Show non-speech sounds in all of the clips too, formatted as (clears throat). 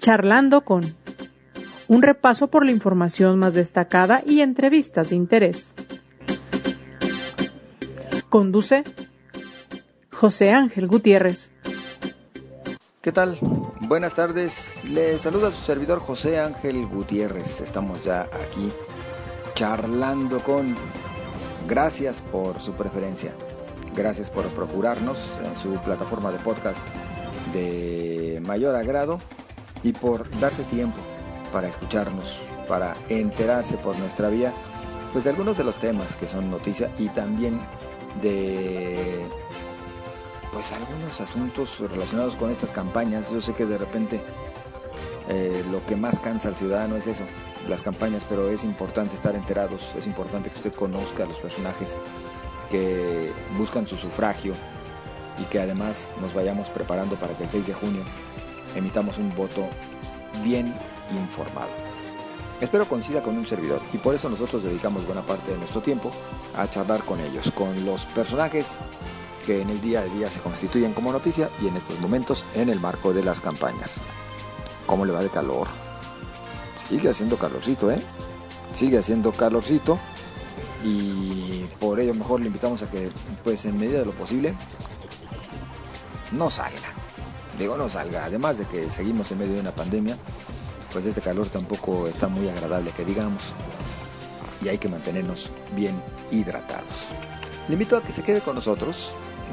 Charlando con un repaso por la información más destacada y entrevistas de interés. Conduce José Ángel Gutiérrez. ¿Qué tal? Buenas tardes. Le saluda su servidor José Ángel Gutiérrez. Estamos ya aquí charlando con... Gracias por su preferencia. Gracias por procurarnos en su plataforma de podcast de mayor agrado y por darse tiempo para escucharnos, para enterarse por nuestra vía, pues de algunos de los temas que son noticia y también de pues algunos asuntos relacionados con estas campañas. Yo sé que de repente eh, lo que más cansa al ciudadano es eso, las campañas, pero es importante estar enterados, es importante que usted conozca a los personajes que buscan su sufragio y que además nos vayamos preparando para que el 6 de junio emitamos un voto bien informado. Espero coincida con un servidor y por eso nosotros dedicamos buena parte de nuestro tiempo a charlar con ellos, con los personajes que en el día a día se constituyen como noticia y en estos momentos en el marco de las campañas. ¿Cómo le va de calor? Sigue haciendo calorcito, ¿eh? Sigue haciendo calorcito y por ello mejor le invitamos a que pues en medida de lo posible no salga digo, no salga. Además de que seguimos en medio de una pandemia, pues este calor tampoco está muy agradable que digamos. Y hay que mantenernos bien hidratados. Le invito a que se quede con nosotros.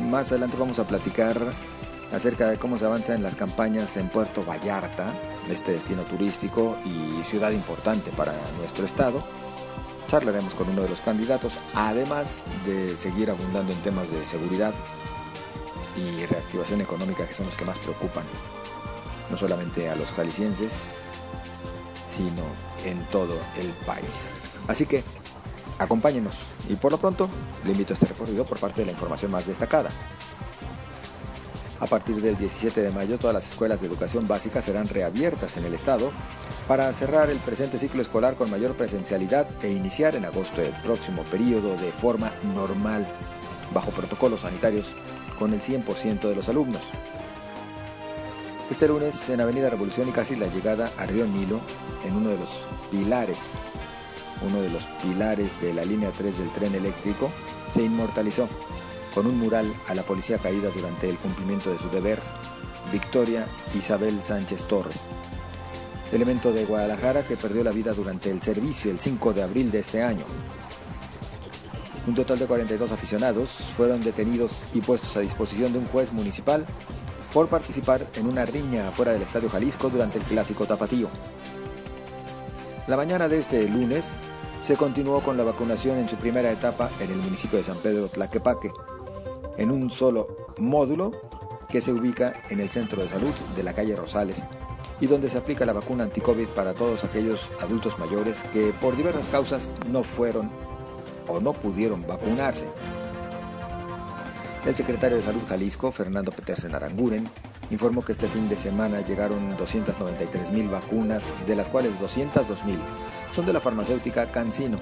Más adelante vamos a platicar acerca de cómo se avanza en las campañas en Puerto Vallarta, este destino turístico y ciudad importante para nuestro estado. Charlaremos con uno de los candidatos, además de seguir abundando en temas de seguridad y reactivación económica que son los que más preocupan, no solamente a los jaliscienses, sino en todo el país. Así que acompáñenos y por lo pronto le invito a este recorrido por parte de la información más destacada. A partir del 17 de mayo todas las escuelas de educación básica serán reabiertas en el estado para cerrar el presente ciclo escolar con mayor presencialidad e iniciar en agosto el próximo periodo de forma normal, bajo protocolos sanitarios con el 100% de los alumnos. Este lunes en Avenida Revolución y casi la llegada a Río Nilo, en uno de los pilares, uno de los pilares de la línea 3 del tren eléctrico, se inmortalizó con un mural a la policía caída durante el cumplimiento de su deber, Victoria Isabel Sánchez Torres, elemento de Guadalajara que perdió la vida durante el servicio el 5 de abril de este año. Un total de 42 aficionados fueron detenidos y puestos a disposición de un juez municipal por participar en una riña afuera del Estadio Jalisco durante el clásico tapatío. La mañana de este lunes se continuó con la vacunación en su primera etapa en el municipio de San Pedro Tlaquepaque, en un solo módulo que se ubica en el centro de salud de la calle Rosales y donde se aplica la vacuna anti-COVID para todos aquellos adultos mayores que por diversas causas no fueron o no pudieron vacunarse. El secretario de Salud Jalisco, Fernando Petersen Aranguren, informó que este fin de semana llegaron 293 mil vacunas, de las cuales 202 mil son de la farmacéutica CanSino,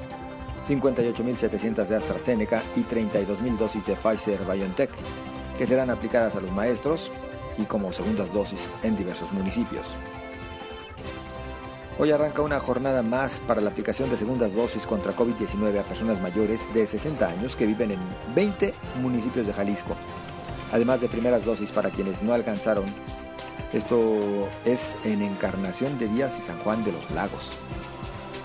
58.700 de AstraZeneca y 32.000 dosis de Pfizer BioNTech, que serán aplicadas a los maestros y como segundas dosis en diversos municipios. Hoy arranca una jornada más para la aplicación de segundas dosis contra COVID-19 a personas mayores de 60 años que viven en 20 municipios de Jalisco, además de primeras dosis para quienes no alcanzaron. Esto es en Encarnación de Díaz y San Juan de los Lagos.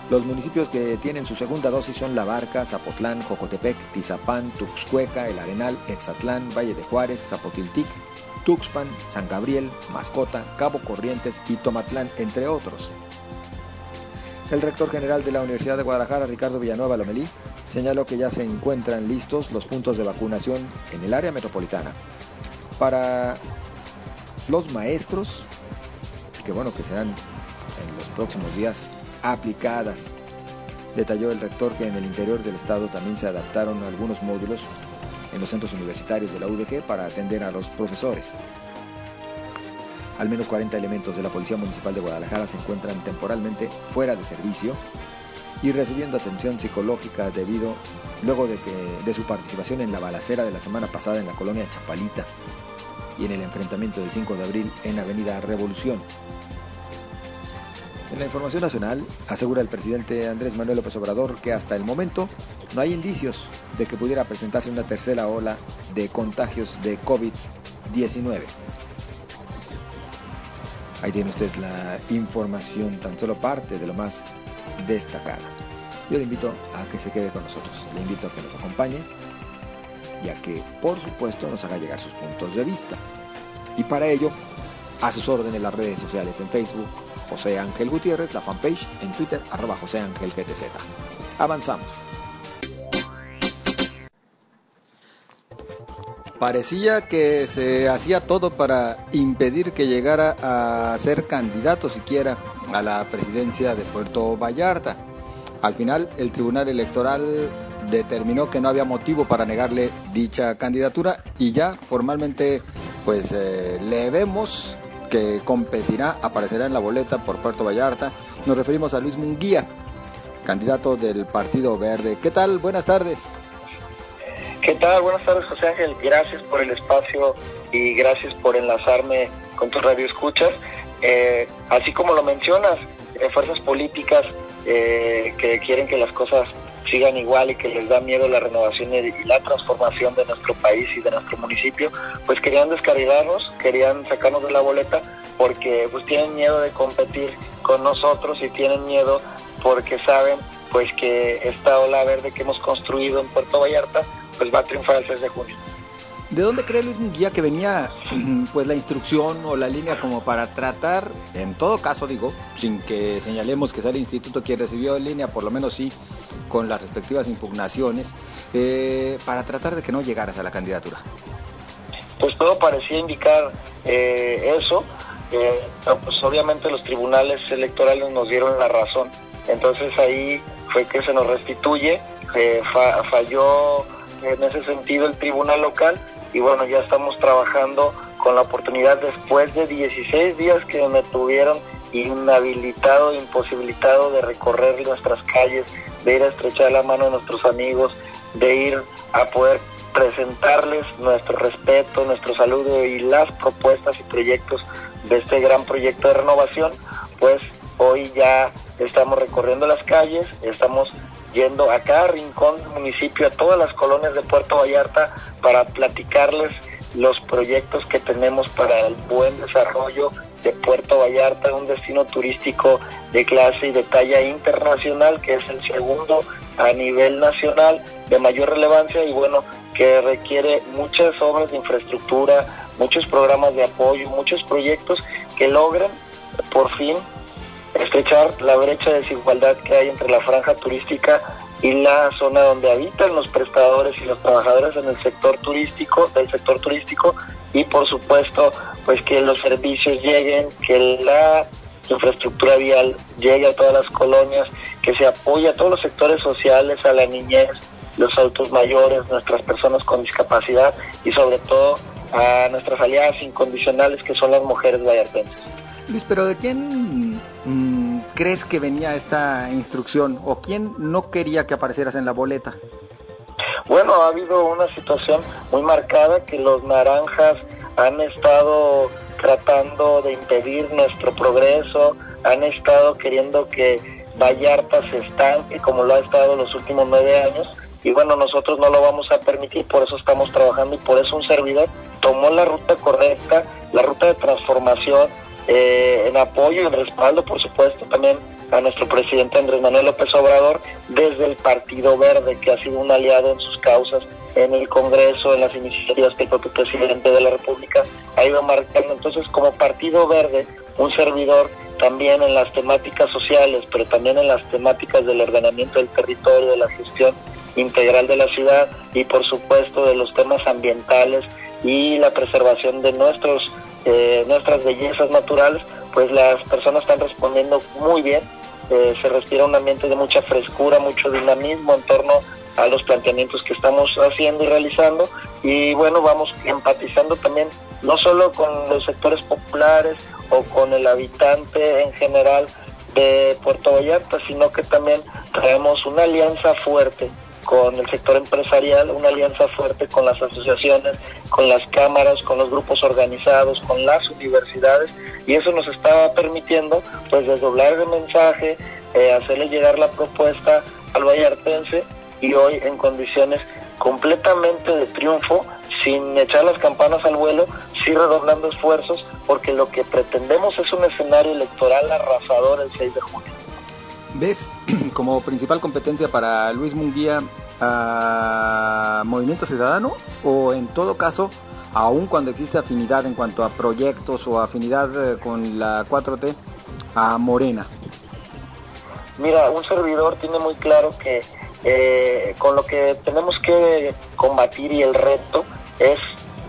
Los municipios que tienen su segunda dosis son La Barca, Zapotlán, Jocotepec, Tizapán, Tuxcueca, El Arenal, Etzatlán, Valle de Juárez, Zapotiltic, Tuxpan, San Gabriel, Mascota, Cabo Corrientes y Tomatlán, entre otros. El rector general de la Universidad de Guadalajara, Ricardo Villanueva Lomelí, señaló que ya se encuentran listos los puntos de vacunación en el área metropolitana. Para los maestros, que bueno, que serán en los próximos días aplicadas. Detalló el rector que en el interior del estado también se adaptaron algunos módulos en los centros universitarios de la UDG para atender a los profesores. Al menos 40 elementos de la Policía Municipal de Guadalajara se encuentran temporalmente fuera de servicio y recibiendo atención psicológica debido luego de, su participación en la balacera de la semana pasada en la colonia Chapalita y en el enfrentamiento del 5 de abril en Avenida Revolución. En la información nacional, asegura el presidente Andrés Manuel López Obrador que hasta el momento no hay indicios de que pudiera presentarse una tercera ola de contagios de COVID-19. Ahí tiene usted la información, tan solo parte de lo más destacada. Yo le invito a que se quede con nosotros, le invito a que nos acompañe y a que, por supuesto, nos haga llegar sus puntos de vista. Y para ello, a sus órdenes en las redes sociales, en Facebook, José Ángel Gutiérrez, la fanpage, en Twitter, arroba José Ángel GTZ. Avanzamos. Parecía que se hacía todo para impedir que llegara a ser candidato siquiera a la presidencia de Puerto Vallarta. Al final, el Tribunal Electoral determinó que no había motivo para negarle dicha candidatura y ya formalmente pues eh, le vemos que competirá, aparecerá en la boleta por Puerto Vallarta. Nos referimos a Luis Munguía, candidato del Partido Verde. ¿Qué tal? Buenas tardes. ¿Qué tal? Buenas tardes, José Ángel. Gracias por el espacio y gracias por enlazarme con tu radio escuchas. Eh, así como lo mencionas, eh, fuerzas políticas eh, que quieren que las cosas sigan igual y que les da miedo la renovación y la transformación de nuestro país y de nuestro municipio, pues querían descarrilarnos, querían sacarnos de la boleta porque pues tienen miedo de competir con nosotros y tienen miedo porque saben pues que esta ola verde que hemos construido en Puerto Vallarta pues va a triunfar el 6 de junio. ¿De dónde cree Luis Munguía que venía pues la instrucción o la línea como para tratar, en todo caso digo, sin que señalemos que sea el instituto quien recibió en línea, por lo menos sí, con las respectivas impugnaciones, eh, para tratar de que no llegaras a la candidatura? Pues todo parecía indicar eh, eso, eh, pues obviamente los tribunales electorales nos dieron la razón, entonces ahí fue que se nos restituye, falló en ese sentido el tribunal local y bueno, ya estamos trabajando con la oportunidad después de 16 días que me tuvieron inhabilitado, imposibilitado de recorrer nuestras calles, de ir a estrechar la mano a nuestros amigos, de ir a poder presentarles nuestro respeto, nuestro saludo y las propuestas y proyectos de este gran proyecto de renovación, pues hoy ya estamos recorriendo las calles, estamos yendo a cada rincón del municipio, a todas las colonias de Puerto Vallarta, para platicarles los proyectos que tenemos para el buen desarrollo de Puerto Vallarta, un destino turístico de clase y de talla internacional, que es el segundo a nivel nacional de mayor relevancia y bueno, que requiere muchas obras de infraestructura, muchos programas de apoyo, muchos proyectos que logren por fin estrechar la brecha de desigualdad que hay entre la franja turística y la zona donde habitan los prestadores y los trabajadores en el sector turístico, del sector turístico y por supuesto pues que los servicios lleguen, que la infraestructura vial llegue a todas las colonias, que se apoye a todos los sectores sociales, a la niñez, los adultos mayores, nuestras personas con discapacidad y sobre todo a nuestras aliadas incondicionales que son las mujeres vallartenses. Luis, pero ¿de quién crees que venía esta instrucción o quién no quería que aparecieras en la boleta? Bueno, ha habido una situación muy marcada que los naranjas han estado tratando de impedir nuestro progreso, han estado queriendo que Vallarta se estanque como lo ha estado los últimos nueve años y bueno, nosotros no lo vamos a permitir, por eso estamos trabajando y por eso un servidor tomó la ruta correcta, la ruta de transformación, eh, en apoyo y en respaldo, por supuesto, también a nuestro presidente Andrés Manuel López Obrador desde el Partido Verde, que ha sido un aliado en sus causas en el Congreso, en las iniciativas que el propio presidente de la República ha ido marcando. Entonces, como Partido Verde, un servidor también en las temáticas sociales, pero también en las temáticas del ordenamiento del territorio, de la gestión integral de la ciudad y, por supuesto, de los temas ambientales y la preservación de nuestros eh, nuestras bellezas naturales, pues las personas están respondiendo muy bien. Eh, se respira un ambiente de mucha frescura, mucho dinamismo en torno a los planteamientos que estamos haciendo y realizando. Y bueno, vamos empatizando también no solo con los sectores populares o con el habitante en general de Puerto Vallarta, sino que también traemos una alianza fuerte con el sector empresarial, una alianza fuerte con las asociaciones, con las cámaras, con los grupos organizados, con las universidades y eso nos está permitiendo pues desdoblar el mensaje, eh, hacerle llegar la propuesta al vallartense y hoy en condiciones completamente de triunfo, sin echar las campanas al vuelo, sí redoblando esfuerzos, porque lo que pretendemos es un escenario electoral arrasador el 6 de junio. ¿Ves (clears throat) como principal competencia para Luis Munguía a Movimiento Ciudadano o en todo caso, aun cuando existe afinidad en cuanto a proyectos o afinidad eh, con la 4T, a Morena? Mira, un servidor tiene muy claro que eh, con lo que tenemos que combatir y el reto es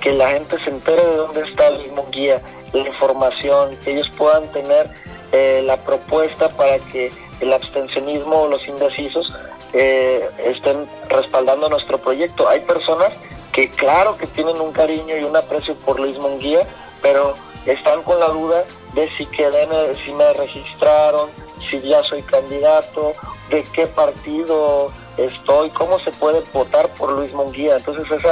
que la gente se entere de dónde está Luis Munguía, la información, que ellos puedan tener eh, la propuesta para que el abstencionismo o los indecisos eh, estén respaldando nuestro proyecto. Hay personas que claro que tienen un cariño y un aprecio por Luis Munguía, pero están con la duda de si quedé, si me registraron, si ya soy candidato, de qué partido estoy, cómo se puede votar por Luis Munguía. Entonces es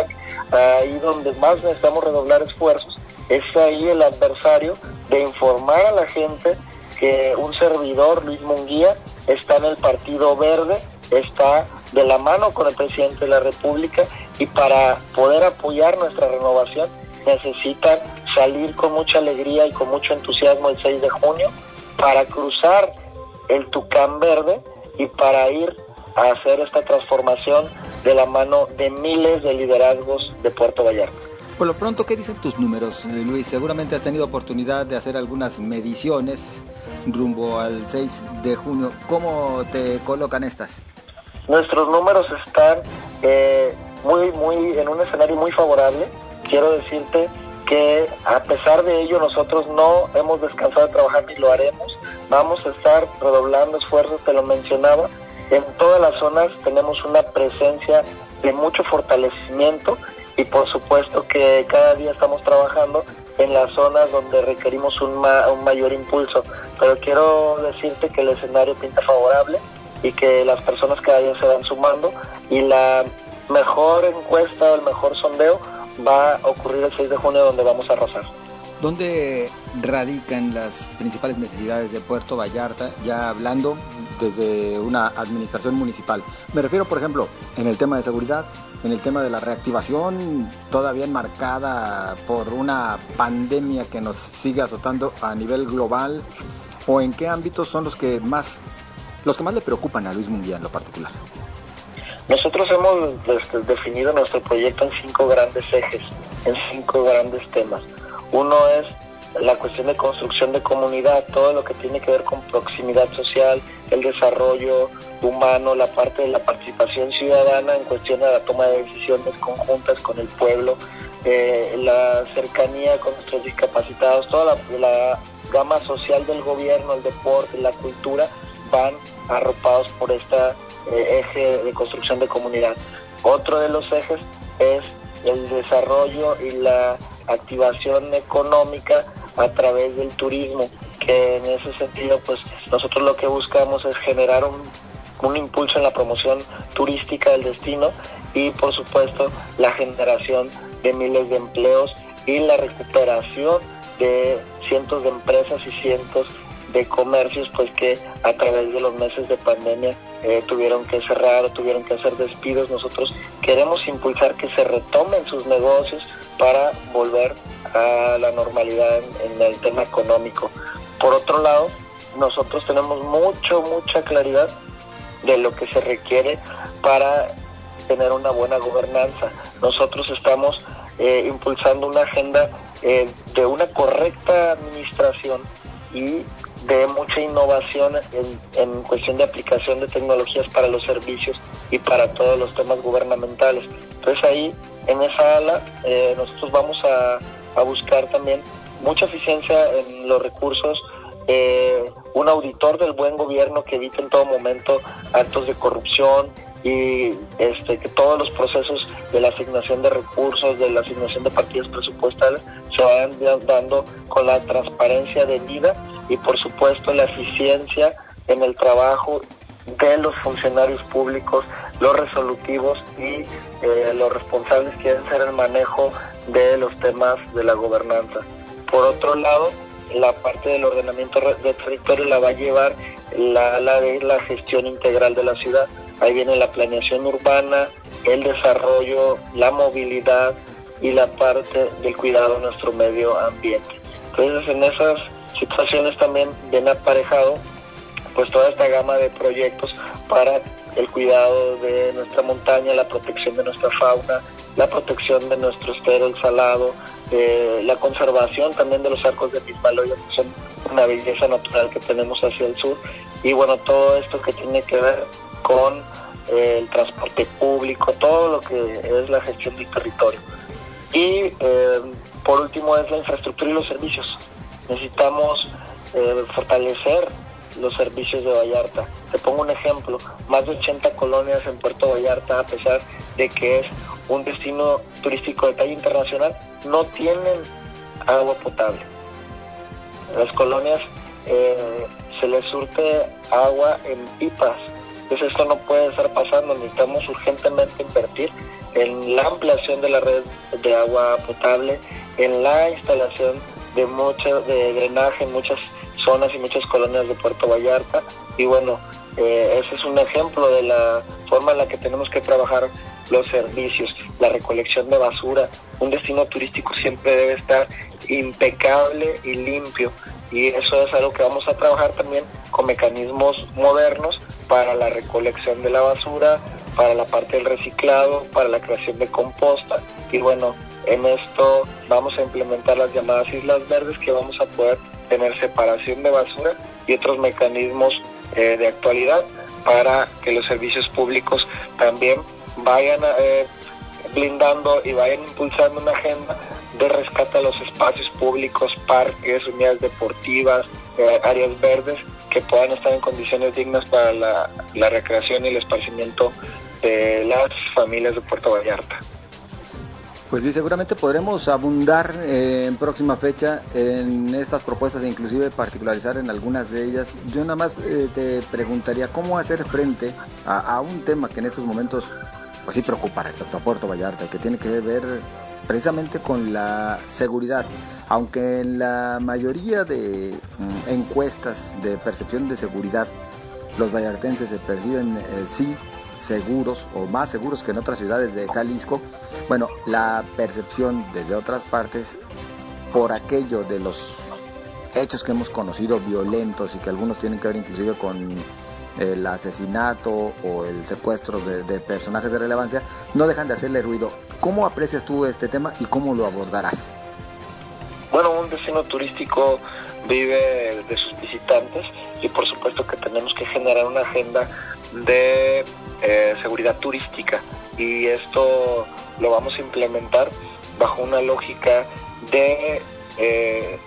ahí donde más necesitamos redoblar esfuerzos, es ahí el adversario de informar a la gente que un servidor, Luis Munguía, está en el Partido Verde, está de la mano con el presidente de la República y para poder apoyar nuestra renovación necesitan salir con mucha alegría y con mucho entusiasmo el 6 de junio para cruzar el Tucán Verde y para ir a hacer esta transformación de la mano de miles de liderazgos de Puerto Vallarta. Por lo pronto, ¿qué dicen tus números, Luis? Seguramente has tenido oportunidad de hacer algunas mediciones rumbo al 6 de junio. ¿Cómo te colocan estas? Nuestros números están eh, muy, muy en un escenario muy favorable. Quiero decirte que a pesar de ello nosotros no hemos descansado de trabajar ni lo haremos. Vamos a estar redoblando esfuerzos, te lo mencionaba. En todas las zonas tenemos una presencia de mucho fortalecimiento y por supuesto que cada día estamos trabajando en las zonas donde requerimos un, un mayor impulso. Pero quiero decirte que el escenario pinta favorable y que las personas cada día se van sumando y la mejor encuesta, el mejor sondeo va a ocurrir el 6 de junio donde vamos a arrasar. ¿Dónde radican las principales necesidades de Puerto Vallarta, ya hablando desde una administración municipal? Me refiero, por ejemplo, en el tema de seguridad, en el tema de la reactivación, todavía enmarcada por una pandemia que nos sigue azotando a nivel global, o en qué ámbitos son los que más, los que más le preocupan a Luis Munguía en lo particular. Nosotros hemos definido nuestro proyecto en cinco grandes ejes, en cinco grandes temas. Uno es la cuestión de construcción de comunidad, todo lo que tiene que ver con proximidad social, el desarrollo humano, la parte de la participación ciudadana en cuestión de la toma de decisiones conjuntas con el pueblo, eh, la cercanía con nuestros discapacitados, toda la, gama social del gobierno, el deporte, la cultura, van arropados por este eje de construcción de comunidad. Otro de los ejes es el desarrollo y la activación económica a través del turismo, que en ese sentido pues nosotros lo que buscamos es generar un, un impulso en la promoción turística del destino y por supuesto la generación de miles de empleos y la recuperación de cientos de empresas y cientos de comercios pues que a través de los meses de pandemia eh, tuvieron que cerrar o tuvieron que hacer despidos. Nosotros queremos impulsar que se retomen sus negocios para volver a la normalidad en, el tema económico. Por otro lado, nosotros tenemos mucho, mucha claridad de lo que se requiere para tener una buena gobernanza. Nosotros estamos eh, impulsando una agenda eh, de una correcta administración y de mucha innovación en, en, cuestión de aplicación de tecnologías para los servicios y para todos los temas gubernamentales. Entonces ahí, en esa ala, eh, nosotros vamos a, a, buscar también mucha eficiencia en los recursos, eh, un auditor del buen gobierno que evite en todo momento actos de corrupción, y este, que todos los procesos de la asignación de recursos, de la asignación de partidas presupuestales se vayan dando con la transparencia debida y por supuesto la eficiencia en el trabajo de los funcionarios públicos, los resolutivos y eh, los responsables quieren ser el manejo de los temas de la gobernanza. Por otro lado, la parte del ordenamiento de territorio la va a llevar la, la la gestión integral de la ciudad. Ahí viene la planeación urbana, el desarrollo, la movilidad y la parte del cuidado de nuestro medio ambiente. Entonces en esas situaciones también viene aparejado pues toda esta gama de proyectos para el cuidado de nuestra montaña, la protección de nuestra fauna, la protección de nuestro estero, salado, eh, la conservación también de los arcos de Pismaloya, que son una belleza natural que tenemos hacia el sur, y bueno, todo esto que tiene que ver con eh, el transporte público, todo lo que es la gestión del territorio. Y eh, por último es la infraestructura y los servicios. Necesitamos fortalecer los servicios de Vallarta. Te pongo un ejemplo, más de 80 colonias en Puerto Vallarta, a pesar de que es un destino turístico de talla internacional, no tienen agua potable. Las colonias eh, se les surte agua en pipas. Entonces esto no puede estar pasando, necesitamos urgentemente invertir en la ampliación de la red de agua potable, en la instalación de mucho de drenaje en muchas zonas y muchas colonias de Puerto Vallarta. Y bueno, eh, ese es un ejemplo de la forma en la que tenemos que trabajar los servicios, la recolección de basura. Un destino turístico siempre debe estar impecable y limpio. Y eso es algo que vamos a trabajar también con mecanismos modernos para la recolección de la basura, para la parte del reciclado, para la creación de composta. Y bueno, en esto vamos a implementar las llamadas islas verdes que vamos a poder tener separación de basura y otros mecanismos eh, de actualidad para que los servicios públicos también vayan eh, blindando y vayan impulsando una agenda de rescate a los espacios públicos, parques, unidades deportivas, eh, áreas verdes que puedan estar en condiciones dignas para la, la recreación y el esparcimiento de las familias de Puerto Vallarta. Pues sí, seguramente podremos abundar eh, en próxima fecha en estas propuestas e inclusive particularizar en algunas de ellas. Yo nada más eh, te preguntaría cómo hacer frente a, un tema que en estos momentos pues sí preocupa respecto a Puerto Vallarta, que tiene que ver precisamente con la seguridad. Aunque en la mayoría de mm, encuestas de percepción de seguridad los vallartenses se perciben eh, sí seguros o más seguros que en otras ciudades de Jalisco, bueno, la percepción desde otras partes por aquello de los hechos que hemos conocido violentos y que algunos tienen que ver inclusive con el asesinato o el secuestro de, personajes de relevancia, no dejan de hacerle ruido. ¿Cómo aprecias tú este tema y cómo lo abordarás? Bueno, un destino turístico vive de sus visitantes y por supuesto que tenemos que generar una agenda de eh, seguridad turística y esto lo vamos a implementar bajo una lógica de eh,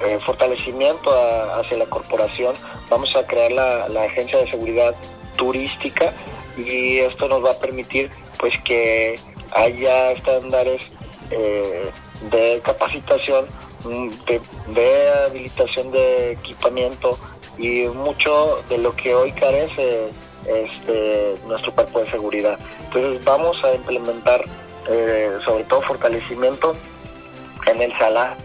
eh, fortalecimiento hacia la corporación. Vamos a crear la, agencia de seguridad turística y esto nos va a permitir pues que haya estándares de capacitación, mm, de, de habilitación de equipamiento y mucho de lo que hoy carece este, nuestro cuerpo de seguridad. Entonces vamos a implementar eh, sobre todo fortalecimiento en el SALA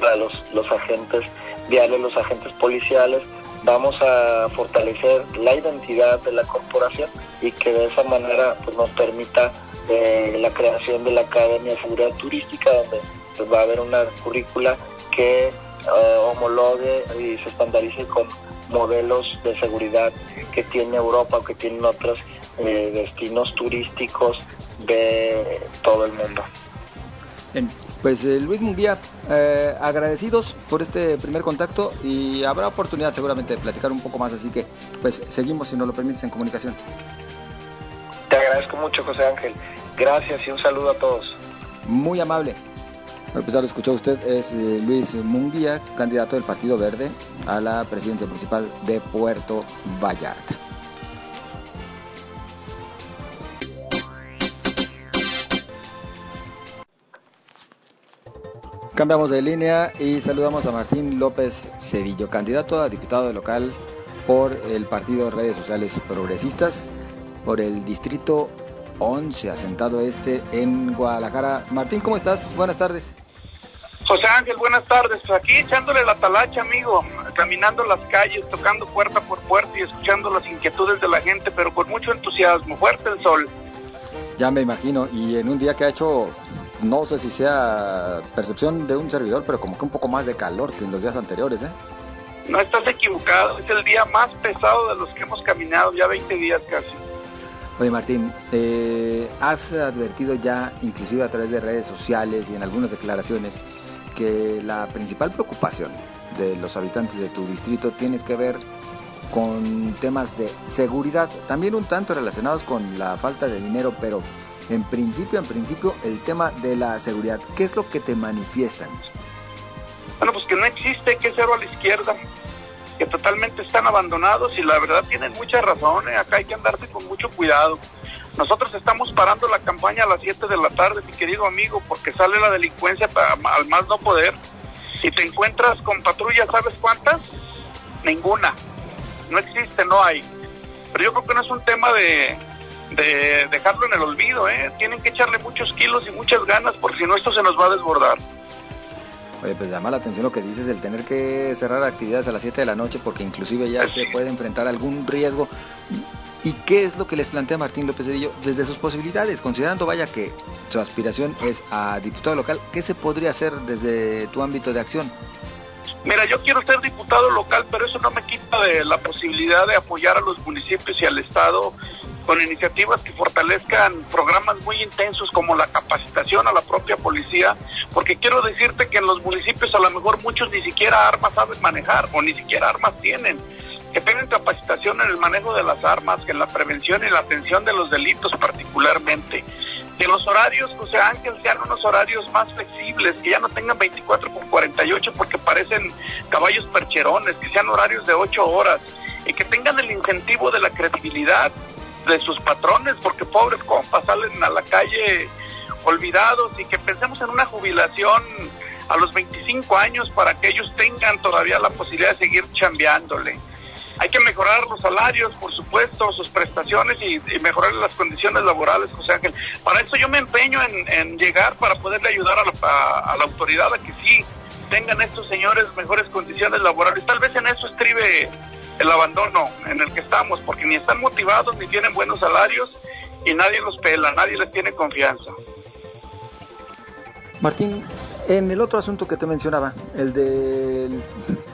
para los, los agentes viales, los agentes policiales. Vamos a fortalecer la identidad de la corporación y que de esa manera pues, nos permita eh, la creación de la Academia de Seguridad Turística, donde pues, va a haber una currícula que eh, homologue y se estandarice con modelos de seguridad que tiene Europa o que tienen otros eh, destinos turísticos de todo el mundo. Bien, pues eh, Luis Munguía, eh, agradecidos por este primer contacto y habrá oportunidad seguramente de platicar un poco más, así que pues seguimos si nos lo permites en comunicación. Te agradezco mucho José Ángel, gracias y un saludo a todos. Muy amable. Bueno, pues lo escuchó usted, es Luis Munguía, candidato del Partido Verde a la presidencia principal de Puerto Vallarta. Cambiamos de línea y saludamos a Martín López Cedillo, candidato a diputado local por el Partido Redes Sociales Progresistas. por el distrito 11, asentado este en Guadalajara. Martín, ¿cómo estás? Buenas tardes. José Ángel, buenas tardes. Pues aquí echándole la talacha, amigo, caminando las calles, tocando puerta por puerta y escuchando las inquietudes de la gente, pero con mucho entusiasmo. Fuerte el sol. Ya me imagino, y en un día que ha hecho, no sé si sea percepción de un servidor, pero como que un poco más de calor que en los días anteriores, ¿eh? No estás equivocado, es el día más pesado de los que hemos caminado, ya 20 días casi. Oye Martín, eh, has advertido ya, inclusive a través de redes sociales y en algunas declaraciones, que la principal preocupación de los habitantes de tu distrito tiene que ver con temas de seguridad, también un tanto relacionados con la falta de dinero, pero en principio, en principio, el tema de la seguridad, ¿qué es lo que te manifiestan? Bueno, pues que no existe, que cero a la izquierda, que totalmente están abandonados y la verdad tienen muchas razones, acá hay que andarse con mucho cuidado. Nosotros estamos parando la campaña a las 7 de la tarde, mi querido amigo, porque sale la delincuencia al más no poder. Y te encuentras con patrullas, ¿sabes cuántas? Ninguna. No existe, no hay. Pero yo creo que no es un tema de, de dejarlo en el olvido, ¿eh? Tienen que echarle muchos kilos y muchas ganas, porque si no esto se nos va a desbordar. Oye, pues llama la atención lo que dices del tener que cerrar actividades a las 7 de la noche porque inclusive ya se puede enfrentar algún riesgo. ¿Y qué es lo que les plantea Martín López Cedillo desde sus posibilidades? Considerando, vaya, que su aspiración es a diputado local, ¿qué se podría hacer desde tu ámbito de acción? Mira, yo quiero ser diputado local, pero eso no me quita de la posibilidad de apoyar a los municipios y al Estado con iniciativas que fortalezcan programas muy intensos como la capacitación a la propia policía, porque quiero decirte que en los municipios a lo mejor muchos ni siquiera armas saben manejar o ni siquiera armas tienen. Que tengan capacitación en el manejo de las armas, que en la prevención y la atención de los delitos particularmente. Que los horarios, José Ángel, sean unos horarios más flexibles, que ya no tengan 24 con 48 porque parecen caballos percherones, que sean horarios de 8 horas y que tengan el incentivo de la credibilidad de sus patrones, porque pobres compas salen a la calle olvidados y que pensemos en una jubilación a los 25 años para que ellos tengan todavía la posibilidad de seguir chambeándole. Hay que mejorar los salarios, por supuesto, sus prestaciones y, mejorar las condiciones laborales, José Ángel. Para eso yo me empeño en, llegar para poderle ayudar a la, a la autoridad a que sí tengan estos señores mejores condiciones laborales. Tal vez en eso estribe el abandono en el que estamos, porque ni están motivados ni tienen buenos salarios y nadie los pela, nadie les tiene confianza. Martín, en el otro asunto que te mencionaba, el de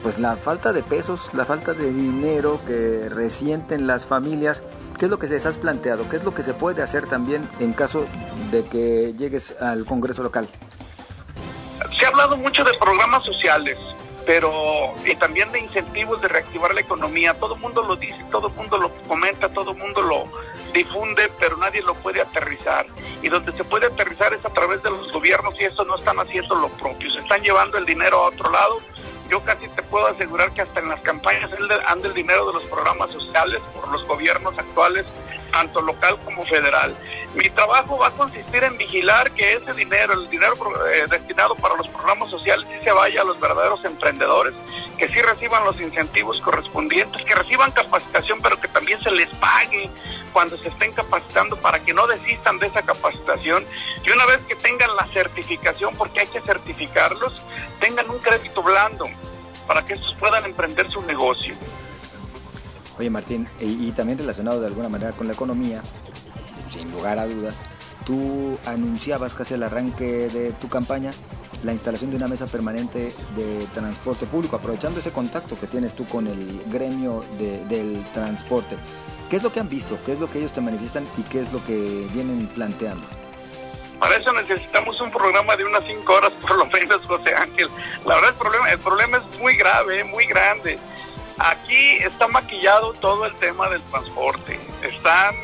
pues la falta de pesos, la falta de dinero que resienten las familias, ¿qué es lo que les has planteado? ¿Qué es lo que se puede hacer también en caso de que llegues al Congreso local? Se ha hablado mucho de programas sociales, pero y también de incentivos de reactivar la economía. Todo el mundo lo dice, todo el mundo lo comenta, todo el mundo lo difunde, pero nadie lo puede aterrizar. Y donde se puede aterrizar es a través de los gobiernos y eso no están haciendo lo propio. Se están llevando el dinero a otro lado. Yo casi te puedo asegurar que hasta en las campañas anda el dinero de los programas sociales por los gobiernos actuales tanto local como federal. Mi trabajo va a consistir en vigilar que ese dinero, el dinero eh, destinado para los programas sociales, sí se vaya a los verdaderos emprendedores, que sí reciban los incentivos correspondientes, que reciban capacitación, pero que también se les pague cuando se estén capacitando para que no desistan de esa capacitación y una vez que tengan la certificación, porque hay que certificarlos, tengan un crédito blando para que estos puedan emprender su negocio. Oye Martín, y, también relacionado de alguna manera con la economía, sin lugar a dudas, tú anunciabas casi al arranque de tu campaña la instalación de una mesa permanente de transporte público, aprovechando ese contacto que tienes tú con el gremio del transporte. ¿Qué es lo que han visto? ¿Qué es lo que ellos te manifiestan y qué es lo que vienen planteando? Para eso necesitamos un programa de unas cinco horas por lo menos, José Ángel. La verdad el problema, el problema es muy grave, muy grande. Aquí está maquillado todo el tema del transporte. Están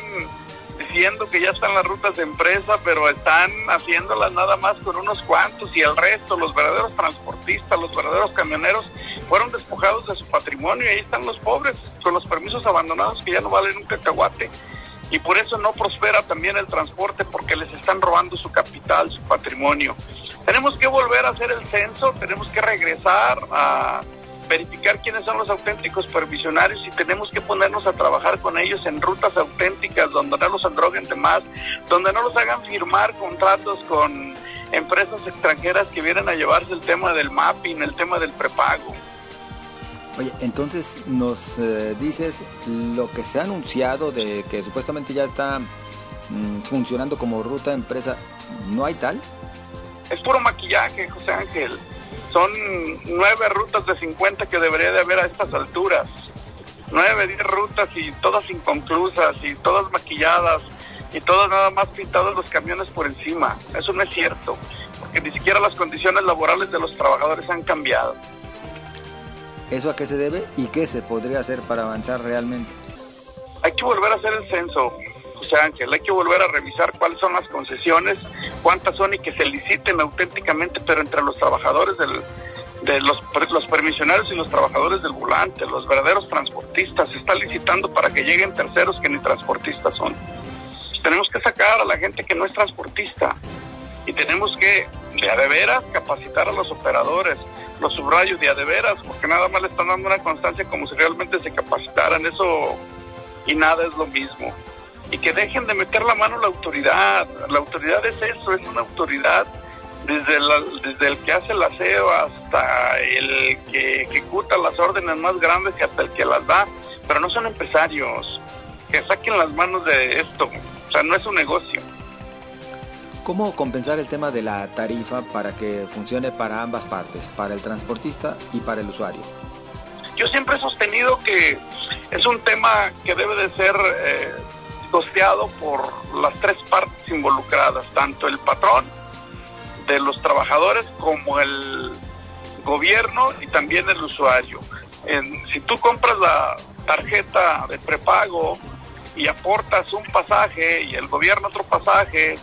diciendo que ya están las rutas de empresa, pero están haciéndolas nada más con unos cuantos y el resto, los verdaderos transportistas, los verdaderos camioneros, fueron despojados de su patrimonio y ahí están los pobres con los permisos abandonados que ya no valen un cacahuate. Y por eso no prospera también el transporte porque les están robando su capital, su patrimonio. Tenemos que volver a hacer el censo, tenemos que regresar a verificar quiénes son los auténticos permisionarios y tenemos que ponernos a trabajar con ellos en rutas auténticas donde no los androguen de más, donde no los hagan firmar contratos con empresas extranjeras que vienen a llevarse el tema del mapping, el tema del prepago. Oye, entonces nos eh, dices lo que se ha anunciado de que supuestamente ya está mm, funcionando como ruta empresa, ¿no hay tal? Es puro maquillaje, José Ángel. Son nueve rutas de 50 que debería de haber a estas alturas. Nueve, diez rutas y todas inconclusas y todas maquilladas y todas nada más pintadas los camiones por encima. Eso no es cierto, porque ni siquiera las condiciones laborales de los trabajadores han cambiado. ¿Eso a qué se debe y qué se podría hacer para avanzar realmente? Hay que volver a hacer el censo, Ángel, hay que volver a revisar cuáles son las concesiones, cuántas son y que se liciten auténticamente, pero entre los trabajadores del, de los, los permisionarios y los trabajadores del volante, los verdaderos transportistas, se está licitando para que lleguen terceros que ni transportistas son. tenemos que sacar a la gente que no es transportista. Y tenemos que, de veras, capacitar a los operadores, los subrayos de a de veras, porque nada más le están dando una constancia como si realmente se capacitaran, eso y nada es lo mismo. Y que dejen de meter la mano la autoridad. La autoridad es eso, es una autoridad desde, desde el que hace el aseo hasta el que ejecuta las órdenes más grandes y hasta el que las da, pero no son empresarios. Que saquen las manos de esto, o sea, no es un negocio. ¿Cómo compensar el tema de la tarifa para que funcione para ambas partes, para el transportista y para el usuario? Yo siempre he sostenido que es un tema que debe de ser eh, costeado por las tres partes involucradas, tanto el patrón de los trabajadores como el gobierno y también el usuario. si tú compras la tarjeta de prepago y aportas un pasaje y el gobierno otro pasaje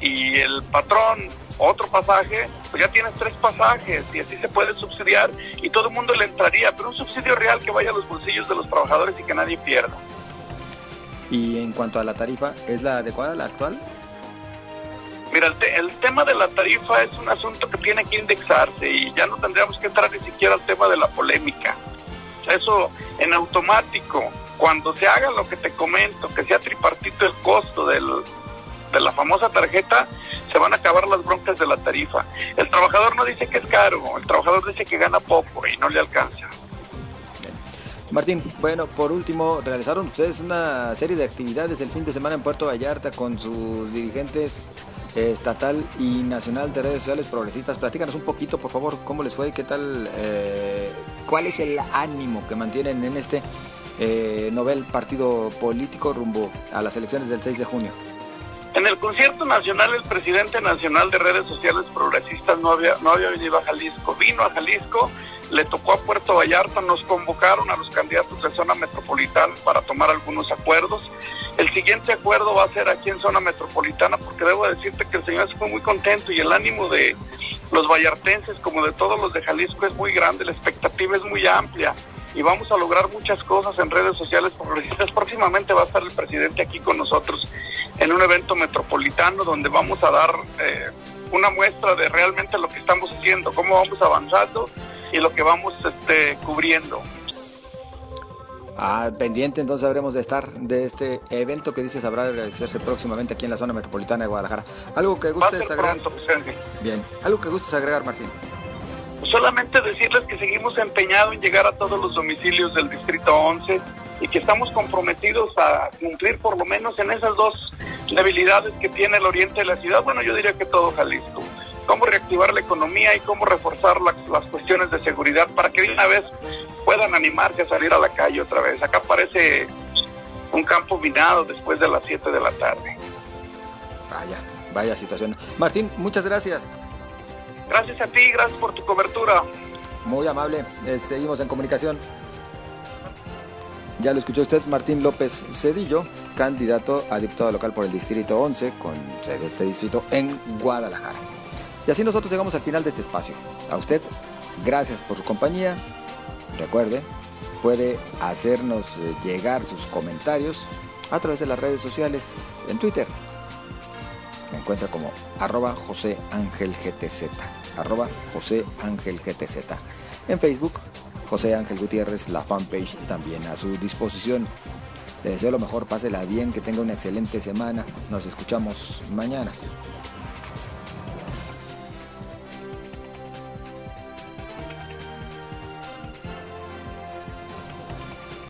y el patrón otro pasaje, pues ya tienes tres pasajes y así se puede subsidiar y todo el mundo le entraría, pero un subsidio real que vaya a los bolsillos de los trabajadores y que nadie pierda. Y en cuanto a la tarifa, ¿es la adecuada, la actual? Mira, el, el, tema de la tarifa es un asunto que tiene que indexarse y ya no tendríamos que entrar ni siquiera al tema de la polémica. Eso en automático, cuando se haga lo que te comento, que sea tripartito el costo del, de la famosa tarjeta, se van a acabar las broncas de la tarifa. El trabajador no dice que es caro, el trabajador dice que gana poco y no le alcanza. Martín, bueno, por último, realizaron ustedes una serie de actividades el fin de semana en Puerto Vallarta con sus dirigentes estatal y nacional de redes sociales progresistas. Platícanos un poquito, por favor, cómo les fue, qué tal, eh, cuál es el ánimo que mantienen en este eh, novel partido político rumbo a las elecciones del 6 de junio. En el concierto nacional, el presidente nacional de redes sociales progresistas no había, no había venido a Jalisco. Vino a Jalisco, le tocó a Puerto Vallarta, nos convocaron a los candidatos de zona metropolitana para tomar algunos acuerdos. El siguiente acuerdo va a ser aquí en zona metropolitana, porque debo decirte que el señor se fue muy contento y el ánimo de los vallartenses, como de todos los de Jalisco, es muy grande, la expectativa es muy amplia y vamos a lograr muchas cosas en redes sociales progresistas. Próximamente va a estar el presidente aquí con nosotros en un evento metropolitano donde vamos a dar eh, una muestra de realmente lo que estamos haciendo, cómo vamos avanzando y lo que vamos este, cubriendo. Ah, pendiente, entonces habremos de estar de este evento que dices habrá de realizarse próximamente aquí en la zona metropolitana de Guadalajara. ¿Algo que gustes agregar? Bien, ¿algo que gustes agregar, Martín? Solamente decirles que seguimos empeñados en llegar a todos los domicilios del Distrito 11 y que estamos comprometidos a cumplir por lo menos en esas dos debilidades que tiene el oriente de la ciudad. Bueno, yo diría que todo Jalisco. Cómo reactivar la economía y cómo reforzar las cuestiones de seguridad para que de una vez puedan animarse a salir a la calle otra vez. Acá parece un campo minado después de las 7 de la tarde. Vaya, vaya situación. Martín, muchas gracias. Gracias a ti, gracias por tu cobertura. Muy amable, eh, seguimos en comunicación. Ya lo escuchó usted, Martín López Cedillo, candidato a diputado local por el Distrito 11, con sede este distrito en Guadalajara. Y así nosotros llegamos al final de este espacio. A usted, gracias por su compañía. Recuerde, puede hacernos eh, llegar sus comentarios a través de las redes sociales en Twitter, me encuentra como arroba José Ángel GTZ, arroba José Ángel GTZ. En Facebook, José Ángel Gutiérrez, la fanpage también a su disposición. Le deseo lo mejor, pásela bien, que tenga una excelente semana. Nos escuchamos mañana.